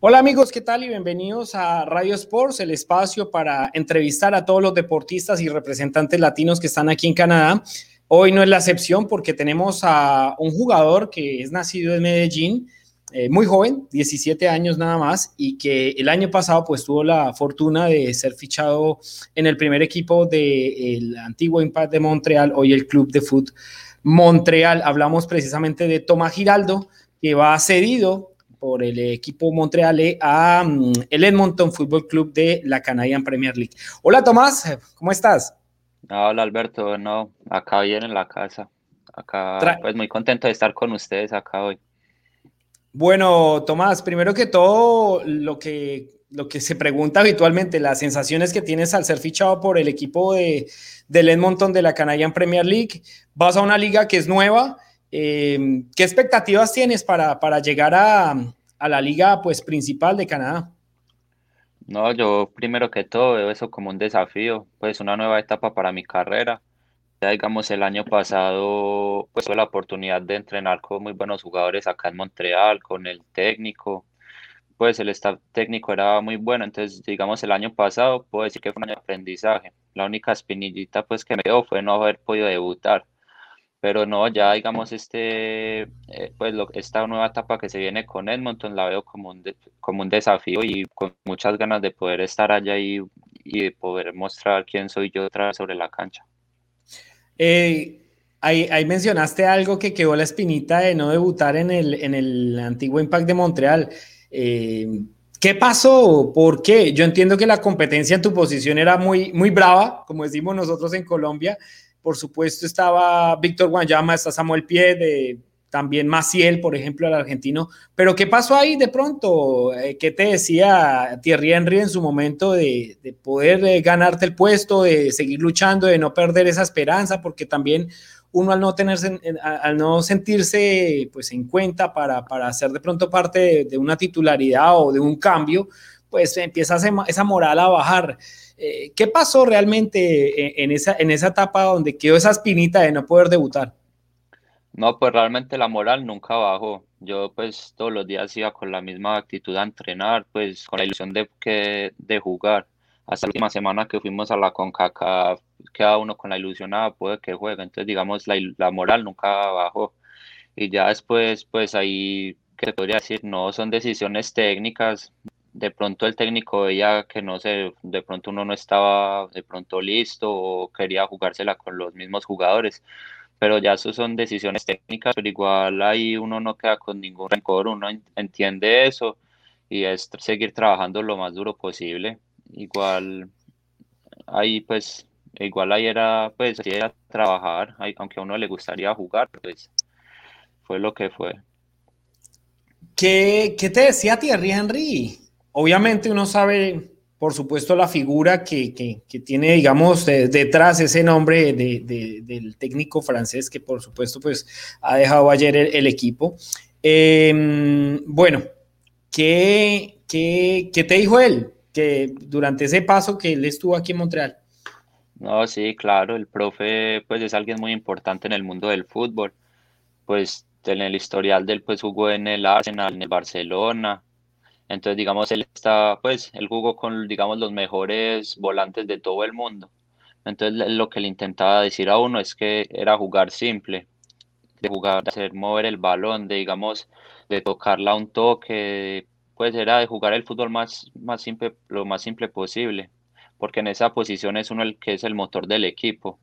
Hola amigos, ¿qué tal? Y bienvenidos a Radio Sports, el espacio para entrevistar a todos los deportistas y representantes latinos que están aquí en Canadá. Hoy no es la excepción porque tenemos a un jugador que es nacido en Medellín, eh, muy joven, 17 años nada más, y que el año pasado pues tuvo la fortuna de ser fichado en el primer equipo del antiguo Impact de Montreal, hoy el Club de Foot Montreal. Hablamos precisamente de Tomás Giraldo, que va cedido por el equipo Montreal a mm, el Edmonton Football Club de la Canadian Premier League. Hola Tomás, ¿cómo estás? Hola Alberto, no, acá bien en la casa. Acá, pues muy contento de estar con ustedes acá hoy. Bueno, Tomás, primero que todo, lo que, lo que se pregunta habitualmente, las sensaciones que tienes al ser fichado por el equipo de, del Edmonton de la Canadian Premier League. Vas a una liga que es nueva, eh, ¿Qué expectativas tienes para, para llegar a, a, la liga pues, principal de Canadá? No, yo primero que todo veo eso como un desafío, pues una nueva etapa para mi carrera. Ya digamos el año pasado pues tuve la oportunidad de entrenar con muy buenos jugadores acá en Montreal, con el técnico, pues el staff técnico era muy bueno, entonces digamos el año pasado puedo decir que fue un año de aprendizaje. La única espinillita pues que me dio fue no haber podido debutar pero no, ya digamos este, eh, pues lo, esta nueva etapa que se viene con Edmonton la veo como un, como un desafío y con muchas ganas de poder estar allá y, y de poder mostrar quién soy yo otra vez sobre la cancha. Eh, ahí, ahí, mencionaste algo que quedó la espinita de no debutar en el, en el antiguo Impact de Montreal. Eh, ¿Qué pasó? ¿Por qué? Yo entiendo que la competencia en tu posición era muy, muy brava, como decimos nosotros en Colombia, por supuesto estaba Víctor Guanyama, está Samuel Pie, también Maciel, por ejemplo, el argentino. Pero ¿qué pasó ahí de pronto? Eh, ¿Qué te decía Thierry Henry en su momento de, poder eh, ganarte el puesto, de seguir luchando, de no perder esa esperanza? Porque también uno al no, tenerse, al no sentirse pues, en cuenta para, para ser de pronto parte de, una titularidad o de un cambio, pues empieza esa moral a bajar. Eh, ¿Qué pasó realmente en esa, en esa etapa donde quedó esa espinita de no poder debutar? No, pues realmente la moral nunca bajó. Yo pues todos los días iba con la misma actitud a entrenar, pues con la ilusión de, que, de jugar. Hasta la última semana que fuimos a la CONCACAF, queda uno con la ilusión, ah, puede que juegue. Entonces, digamos, la, la moral nunca bajó. Y ya después, pues ahí, ¿qué podría decir? No son decisiones técnicas, de pronto el técnico veía que no sé, de pronto uno no estaba de pronto listo o quería jugársela con los mismos jugadores, pero ya eso son decisiones técnicas, pero igual ahí uno no queda con ningún rencor, uno entiende eso y es seguir trabajando lo más duro posible. Igual ahí pues, igual ahí era pues, era trabajar, aunque a uno le gustaría jugar, pues fue lo que fue. ¿Qué, qué te decía Thierry Henry? Obviamente uno sabe, por supuesto, la figura que, tiene, digamos, detrás ese nombre del técnico francés que, por supuesto, pues ha dejado ayer el, equipo. Em, bueno, ¿qué, ¿qué, te dijo él que durante ese paso que él estuvo aquí en Montreal? No, sí, claro, el profe pues es alguien muy importante en el mundo del fútbol. Pues en el historial del pues jugó en el Arsenal, en el Barcelona, entonces, digamos, él está, pues, él jugó con, digamos, los mejores volantes de todo el mundo. Entonces, lo que le intentaba decir a uno es que era jugar simple, de jugar, de hacer mover el balón, de, digamos, de tocarla a un toque, pues era de jugar el fútbol más, más simple, lo más simple posible, porque en esa posición es uno el que es el motor del equipo,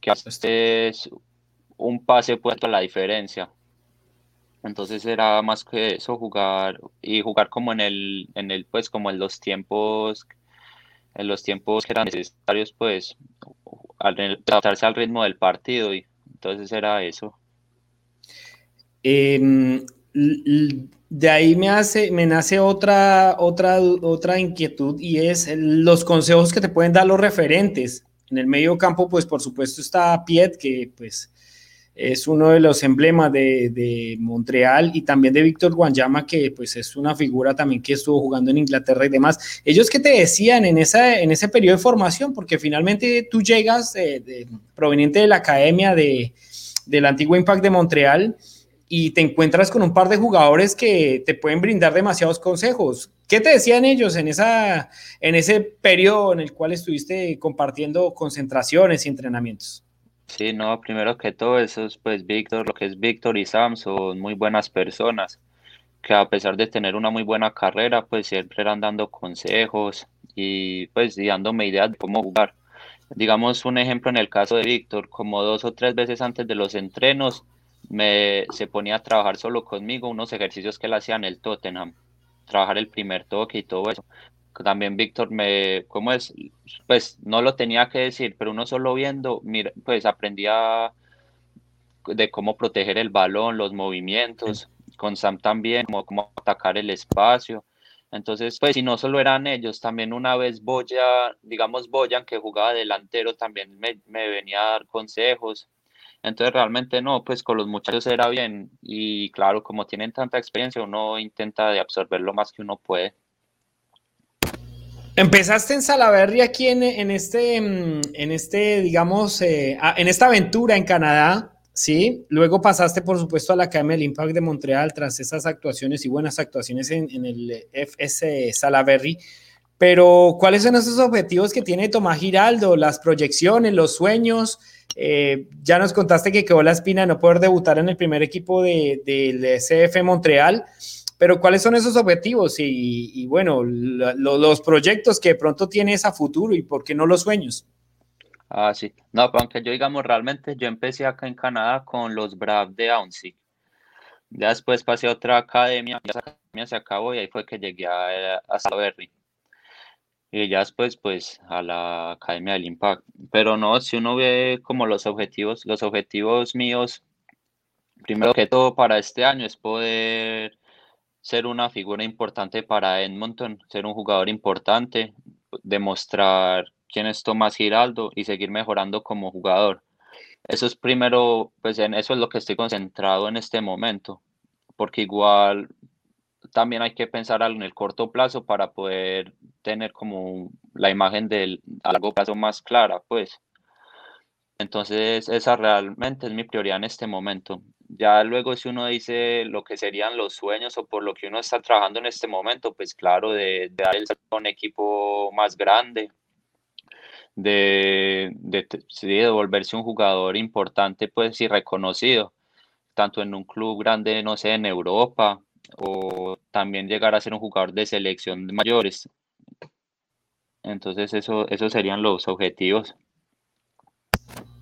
que hace un pase puesto a la diferencia. Entonces era más que eso, jugar y jugar como en el, en el, pues como en los tiempos, en los tiempos que eran necesarios, pues, adaptarse al ritmo del partido y entonces era eso. Em, de ahí me hace, me nace otra, otra, otra inquietud y es los consejos que te pueden dar los referentes. En el medio campo, pues por supuesto está Piet, que pues es uno de los emblemas de, Montreal y también de Víctor Guanyama, que pues es una figura también que estuvo jugando en Inglaterra y demás. Ellos que te decían en, ese periodo de formación, porque finalmente tú llegas proveniente de la academia de, del antiguo Impact de Montreal, y te encuentras con un par de jugadores que te pueden brindar demasiados consejos. ¿Qué te decían ellos en, en ese periodo en el cual estuviste compartiendo concentraciones y entrenamientos? Sí, no, primero que todo, eso es pues Víctor, lo que es Víctor y Sam son muy buenas personas, que a pesar de tener una muy buena carrera, pues siempre eran dando consejos y pues dándome ideas de cómo jugar. Digamos un ejemplo en el caso de Víctor, como dos o tres veces antes de los entrenos, me, se ponía a trabajar solo conmigo unos ejercicios que él hacía en el Tottenham, trabajar el primer toque y todo eso también Víctor me, ¿cómo es? Pues no lo tenía que decir, pero uno solo viendo, mira, pues aprendía de cómo proteger el balón, los movimientos, con Sam también, cómo atacar el espacio. Entonces, pues si no solo eran ellos, también una vez Boya, digamos Boyan, que jugaba delantero, también me, me venía a dar consejos. Entonces realmente no, pues con los muchachos era bien y claro, como tienen tanta experiencia, uno intenta de absorber lo más que uno puede. Empezaste en Salaberry aquí en, este, mm, en este, digamos, eh, en esta aventura en Canadá, ¿sí? Luego pasaste, por supuesto, a la Academia del Impact de Montreal tras esas actuaciones y buenas actuaciones en, el FS Salaberry. Pero, ¿cuáles son esos objetivos que tiene Tomás Giraldo? Las proyecciones, los sueños. Eh, ya nos contaste que quedó la espina de no poder debutar en el primer equipo del CF Montreal. Pero ¿cuáles son esos objetivos y, bueno, los proyectos que de pronto tienes a futuro y por qué no los sueños? Ah, sí. No, pero aunque yo digamos realmente, yo empecé acá en Canadá con los Bravs de Aunsey. Ya después pasé a otra academia, esa academia se acabó y ahí fue que llegué a, a Salaberry. Y ya después, pues, a la Academia del Impact. Pero no, si uno ve como los objetivos, los objetivos míos, primero que todo para este año es poder ser una figura importante para Edmonton, ser un jugador importante, demostrar quién es Tomás Giraldo y seguir mejorando como jugador. Eso es primero, pues en eso es lo que estoy concentrado en este momento, porque igual también hay que pensar en el corto plazo para poder tener como la imagen del a largo plazo más clara, pues. Entonces, esa realmente es mi prioridad en este momento. Ya luego si uno dice lo que serían los sueños o por lo que uno está trabajando en este momento, pues claro, de, dar el un equipo más grande, de, de, volverse un jugador importante pues y reconocido, tanto en un club grande, no sé, en Europa, o también llegar a ser un jugador de selección de mayores. Entonces eso, esos serían los objetivos.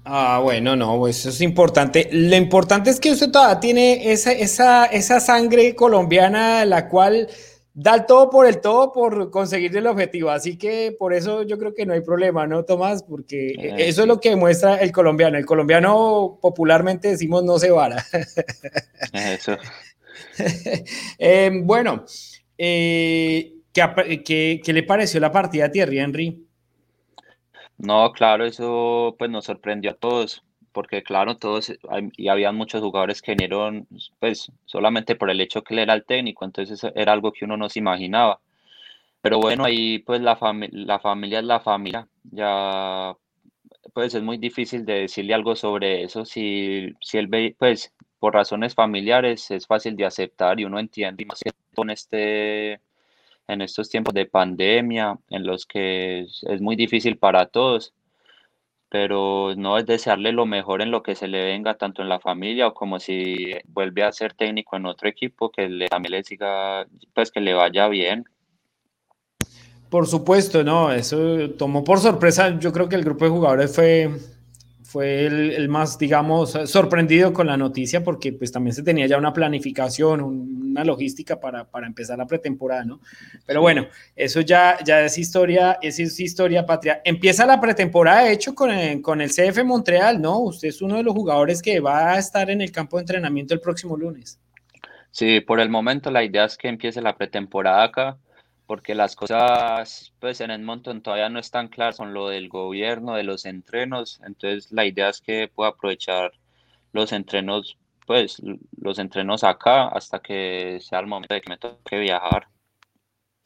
Ah, bueno, no, pues eso es importante. Lo importante es que usted todavía tiene esa, esa, esa sangre colombiana, la cual da el todo por el todo por conseguir el objetivo. Así que por eso yo creo que no hay problema, ¿no, Tomás? Porque eso es lo que muestra el colombiano. El colombiano popularmente decimos no se vara. Eso. eh, bueno, eh, ¿qué, qué, qué le pareció la partida a Thierry Henry? No, claro, eso pues nos sorprendió a todos, porque claro, todos, y había muchos jugadores que vinieron pues solamente por el hecho que él era el técnico, entonces era algo que uno no se imaginaba. Pero bueno, ahí pues la, la familia es la familia, ya pues es muy difícil de decirle algo sobre eso, si, si él ve, pues por razones familiares es fácil de aceptar y uno entiende, y más que con este en estos tiempos de pandemia en los que es, muy difícil para todos, pero no es desearle lo mejor en lo que se le venga, tanto en la familia o como si vuelve a ser técnico en otro equipo, que le, también le siga, pues que le vaya bien. Por supuesto, no, eso tomó por sorpresa, yo creo que el grupo de jugadores fue, fue el, más, digamos, sorprendido con la noticia porque pues también se tenía ya una planificación, una logística para, para empezar la pretemporada, ¿no? Pero bueno, eso ya, ya es historia, es, es historia patria. Empieza la pretemporada, de hecho, con el, con el CF Montreal, ¿no? Usted es uno de los jugadores que va a estar en el campo de entrenamiento el próximo lunes. Sí, por el momento la idea es que empiece la pretemporada acá porque las cosas pues en Edmonton todavía no están claras con lo del gobierno, de los entrenos, entonces la idea es que pueda aprovechar los entrenos, pues los entrenos acá hasta que sea el momento de que me toque viajar.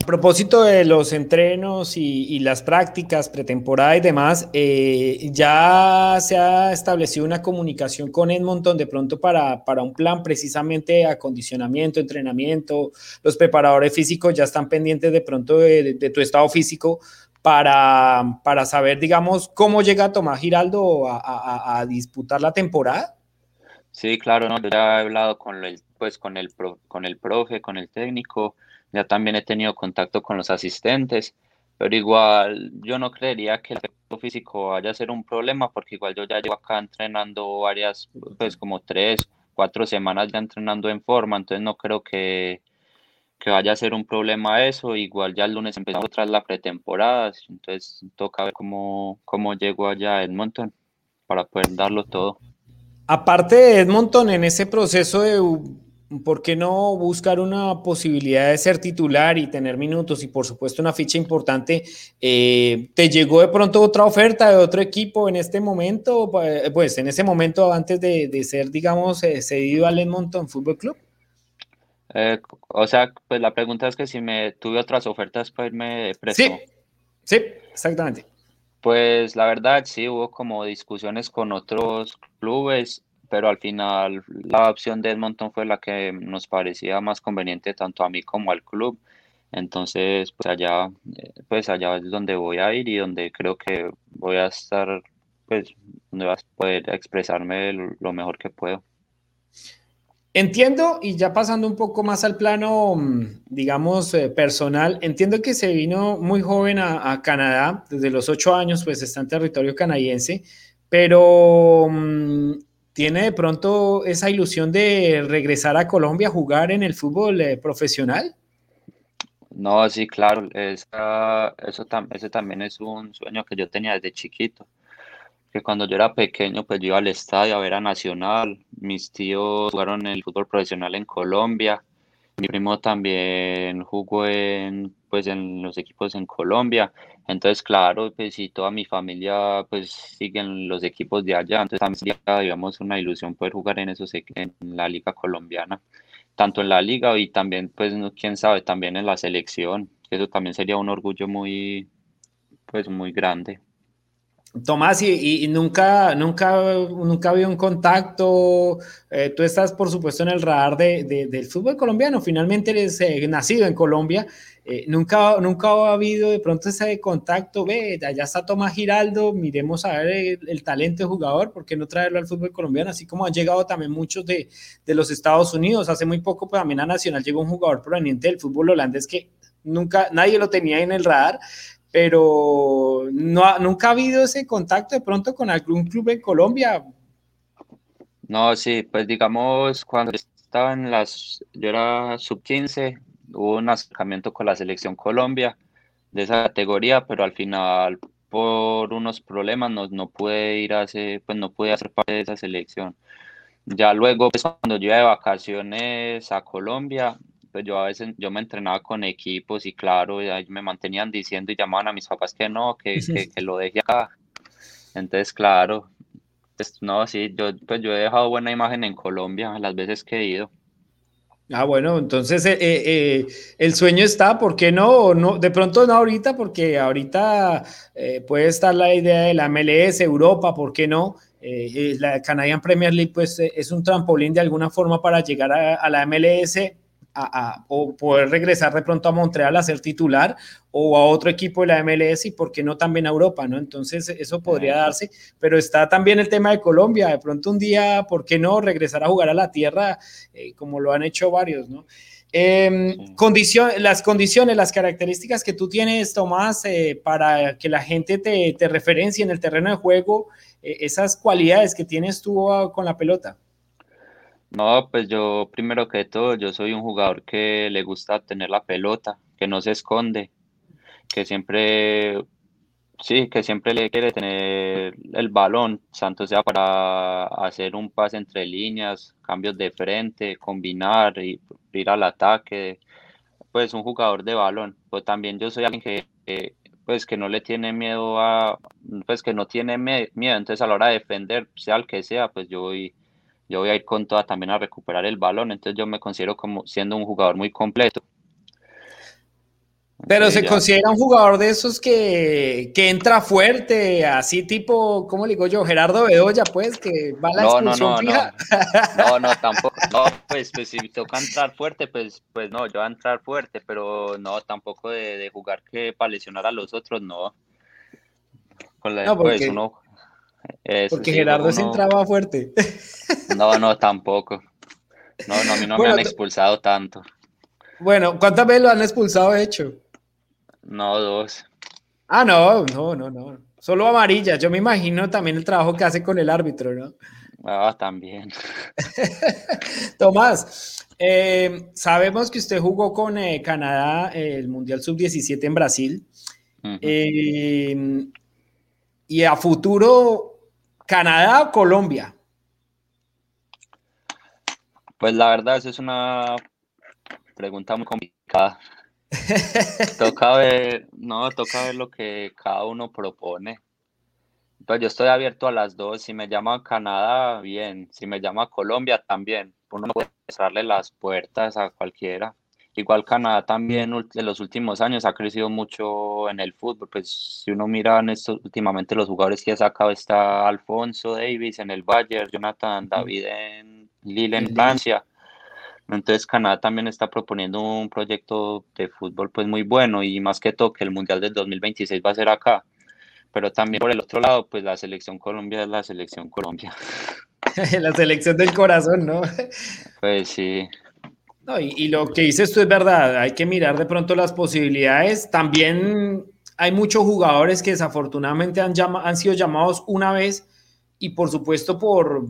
A propósito de los entrenos y, las prácticas, pretemporada y demás, eh, ya se ha establecido una comunicación con Edmonton de pronto para, para un plan precisamente de acondicionamiento, entrenamiento. Los preparadores físicos ya están pendientes de pronto de, tu estado físico para, para, saber, digamos, cómo llega Tomás Giraldo a, disputar la temporada. Sí, claro, ¿no? ya he hablado con el, pues, con el, con el profe, con el técnico ya también he tenido contacto con los asistentes, pero igual yo no creería que el aspecto físico vaya a ser un problema porque igual yo ya llevo acá entrenando varias, pues como tres, cuatro semanas ya entrenando en forma, entonces no creo que, que vaya a ser un problema eso. Igual ya el lunes empezamos tras la pretemporada, entonces toca ver cómo, cómo llego allá a Edmonton para poder darlo todo. Aparte de Edmonton, en ese proceso de ¿por qué no buscar una posibilidad de ser titular y tener minutos y por supuesto una ficha importante? Eh, ¿Te llegó de pronto otra oferta de otro equipo en este momento? Pues en ese momento antes de, ser, digamos, eh, cedido al Edmonton Fútbol Club. Eh, o sea, pues la pregunta es que si me tuve otras ofertas para irme preso. Sí, sí, exactamente. Pues la verdad sí hubo como discusiones con otros clubes pero al final la opción de Edmonton fue la que nos parecía más conveniente tanto a mí como al club. Entonces, pues allá, eh, pues allá es donde voy a ir y donde creo que voy a estar, pues, donde vas a poder expresarme lo mejor que puedo. Entiendo, y ya pasando un poco más al plano, mm, digamos, eh, personal, entiendo que se vino muy joven a, Canadá, desde los ocho años, pues está en territorio canadiense, pero mm, ¿Tiene de pronto esa ilusión de regresar a Colombia a jugar en el fútbol eh, profesional? No, sí, claro, eso ese también es un sueño que yo tenía desde chiquito. Que cuando yo era pequeño, pues yo iba al estadio a ver a Nacional. Mis tíos jugaron el fútbol profesional en Colombia. Mi primo también jugó en, pues, en los equipos en Colombia. Entonces, claro, pues si toda mi familia pues siguen los equipos de allá, entonces también sería, digamos, una ilusión poder jugar en esos en la liga colombiana, tanto en la liga y también, pues, quién sabe, también en la selección, eso también sería un orgullo muy, pues, muy grande. Tomás, y, nunca, nunca, nunca había un contacto. Eh, tú estás, por supuesto, en el radar del fútbol colombiano. Finalmente eres eh, nacido en Colombia. Eh, nunca, nunca ha habido de pronto ese contacto. Ve, allá está Tomás Giraldo. Miremos a ver el, talento de jugador. ¿Por qué no traerlo al fútbol colombiano? Así como han llegado también muchos de, de los Estados Unidos. Hace muy poco, pues, también a Nacional llegó un jugador proveniente del fútbol holandés que nunca nadie lo tenía en el radar pero no, nunca ha habido ese contacto de pronto con algún club en Colombia. No, sí, pues digamos, cuando estaba en las, yo era sub 15, hubo un acercamiento con la selección Colombia de esa categoría, pero al final por unos problemas no, no pude ir a ese, pues no pude hacer parte de esa selección. Ya luego, pues cuando yo iba de vacaciones a Colombia, pues yo a veces yo me entrenaba con equipos y claro, me mantenían diciendo y llamaban a mis papás que no, que, que, lo deje acá. Entonces, claro, pues, no, sí, yo, pues yo he dejado buena imagen en Colombia las veces que he ido. Ah, bueno, entonces eh, eh, eh, el sueño está, ¿por qué no? no? De pronto no ahorita, porque ahorita puede estar la idea de la MLS, Europa, ¿por qué no? la Canadian Premier League, pues es un trampolín de alguna forma para llegar a, a la MLS o poder regresar de pronto a Montreal a ser titular o a otro equipo de la MLS y por qué no también a Europa, ¿no? Entonces eso podría darse, pero está también el tema de Colombia, de pronto un día, ¿por qué no regresar a jugar a la tierra eh, como lo han hecho varios, ¿no? Em, las condiciones, las características que tú tienes, Tomás, eh, para que la gente te, te, referencie en el terreno de juego, eh, esas cualidades que tienes tú ah, con la pelota. No, pues yo primero que todo, yo soy un jugador que le gusta tener la pelota, que no se esconde, que siempre, sí, que siempre le quiere tener el balón, tanto sea para hacer un pase entre líneas, cambios de frente, combinar y ir al ataque, pues un jugador de balón. Pues también yo soy alguien que, pues que no le tiene miedo a, pues que no tiene miedo, entonces a la hora de defender, sea el que sea, pues yo voy yo voy a ir con toda también a recuperar el balón, entonces yo me considero como siendo un jugador muy completo. Pero se considera un jugador de esos que, que, entra fuerte, así tipo, ¿cómo le digo yo? Gerardo Bedoya, pues, que va a la no, no, no, fija. No. no, tampoco. No, pues, pues, si toca entrar fuerte, pues, pues no, yo voy a entrar fuerte, pero no, tampoco de, de jugar que para lesionar a los otros, no. Con la, no, pues, uno, porque Gerardo se entraba fuerte. No, no, tampoco. No, no, a mí no me han expulsado tanto. Bueno, ¿cuántas veces lo han expulsado hecho? No, dos. Ah, no, no, no, no. Solo amarilla. Yo me imagino también el trabajo que hace con el árbitro, ¿no? Ah, también. Tomás, eh, sabemos que usted jugó con eh, Canadá el Mundial Sub-17 en Brasil. Eh, y a futuro, ¿Canadá o Colombia? Pues la verdad, esa es una pregunta muy complicada. toca ver, no, toca ver lo que cada uno propone. Pues yo estoy abierto a las dos. Si me llama Canadá, bien. Si me llama Colombia, también. Uno puede cerrarle las puertas a cualquiera. Igual Canadá también en los últimos años ha crecido mucho en el fútbol. Pues si uno mira en estos, últimamente los jugadores que ha sacado está Alfonso Davis en el Bayern, Jonathan David en Lille en Francia. Entonces Canadá también está proponiendo un proyecto de fútbol pues muy bueno y más que todo que el Mundial del 2026 va a ser acá. Pero también por el otro lado, pues la selección Colombia es la selección Colombia. la selección del corazón, ¿no? Pues sí. No, y, lo que dices tú es verdad, hay que mirar de pronto las posibilidades. También hay muchos jugadores que desafortunadamente han, han sido llamados una vez y por supuesto por,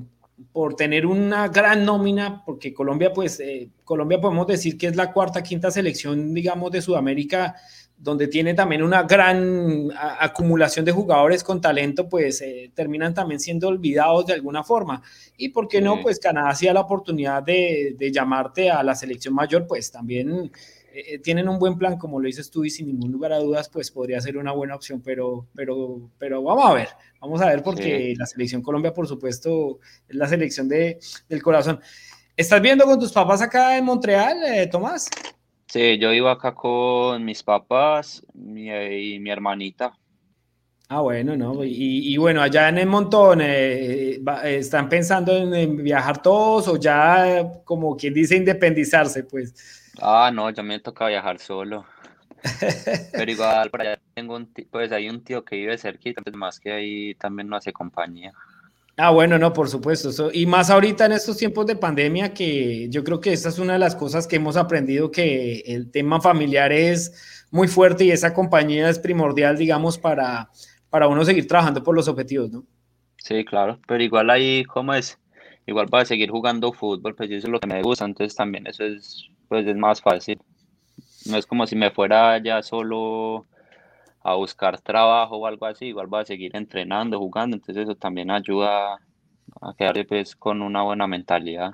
por tener una gran nómina, porque Colombia, pues, eh, Colombia podemos decir que es la cuarta, quinta selección, digamos, de Sudamérica, donde tiene también una gran acumulación de jugadores con talento, pues eh, terminan también siendo olvidados de alguna forma. Y por qué no, pues Canadá hacía la oportunidad de, de llamarte a la selección mayor, pues también eh, tienen un buen plan, como lo dices tú, y sin ningún lugar a dudas, pues podría ser una buena opción, pero, pero, pero vamos a ver, vamos a ver, porque la selección Colombia, por supuesto, es la selección de, del corazón. ¿Estás viendo con tus papás acá en Montreal, eh, Tomás? Sí, yo iba acá con mis papás y mi hermanita. Ah, bueno, ¿no? Y, bueno, allá en el montón, eh, ¿están pensando en, en, viajar todos o ya, como quien dice, independizarse, pues? Ah, no, ya me toca viajar solo. Pero igual, por allá tengo un tío, pues hay un tío que vive cerquita, pues más que ahí también no hace compañía. Ah, bueno, no, por supuesto. y más ahorita en estos tiempos de pandemia, que yo creo que esta es una de las cosas que hemos aprendido, que el tema familiar es muy fuerte y esa compañía es primordial, digamos, para, para uno seguir trabajando por los objetivos, ¿no? Sí, claro, pero igual ahí, ¿cómo es? Igual para seguir jugando fútbol, pues eso es lo que me gusta, entonces también eso es pues es más fácil. No es como si me fuera ya solo a buscar trabajo o algo así, igual voy a seguir entrenando, jugando, entonces eso también ayuda a quedar pues, con una buena mentalidad.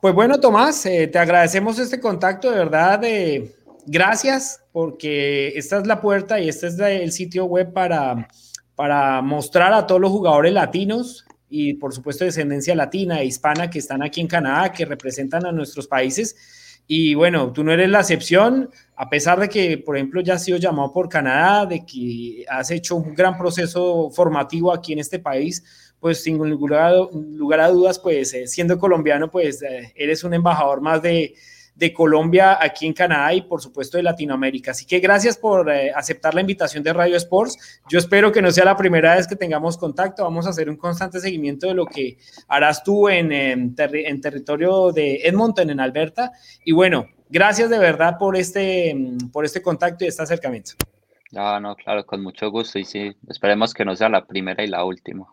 Pues bueno, Tomás, eh, te agradecemos este contacto, de verdad, eh, gracias, porque esta es la puerta y este es el sitio web para, para mostrar a todos los jugadores latinos y por supuesto descendencia latina e hispana que están aquí en Canadá, que representan a nuestros países. Y bueno, tú no eres la excepción, a pesar de que, por ejemplo, ya has sido llamado por Canadá, de que has hecho un gran proceso formativo aquí en este país, pues sin lugar, lugar a dudas, pues eh, siendo colombiano, pues eh, eres un embajador más de, de Colombia aquí en Canadá y por supuesto de Latinoamérica. Así que gracias por eh, aceptar la invitación de Radio Sports. Yo espero que no sea la primera vez que tengamos contacto. Vamos a hacer un constante seguimiento de lo que harás tú en, en, territorio de Edmonton, en Alberta. Y bueno, gracias de verdad por este, por este contacto y este acercamiento. Ah, no, claro, con mucho gusto y sí, esperemos que no sea la primera y la última.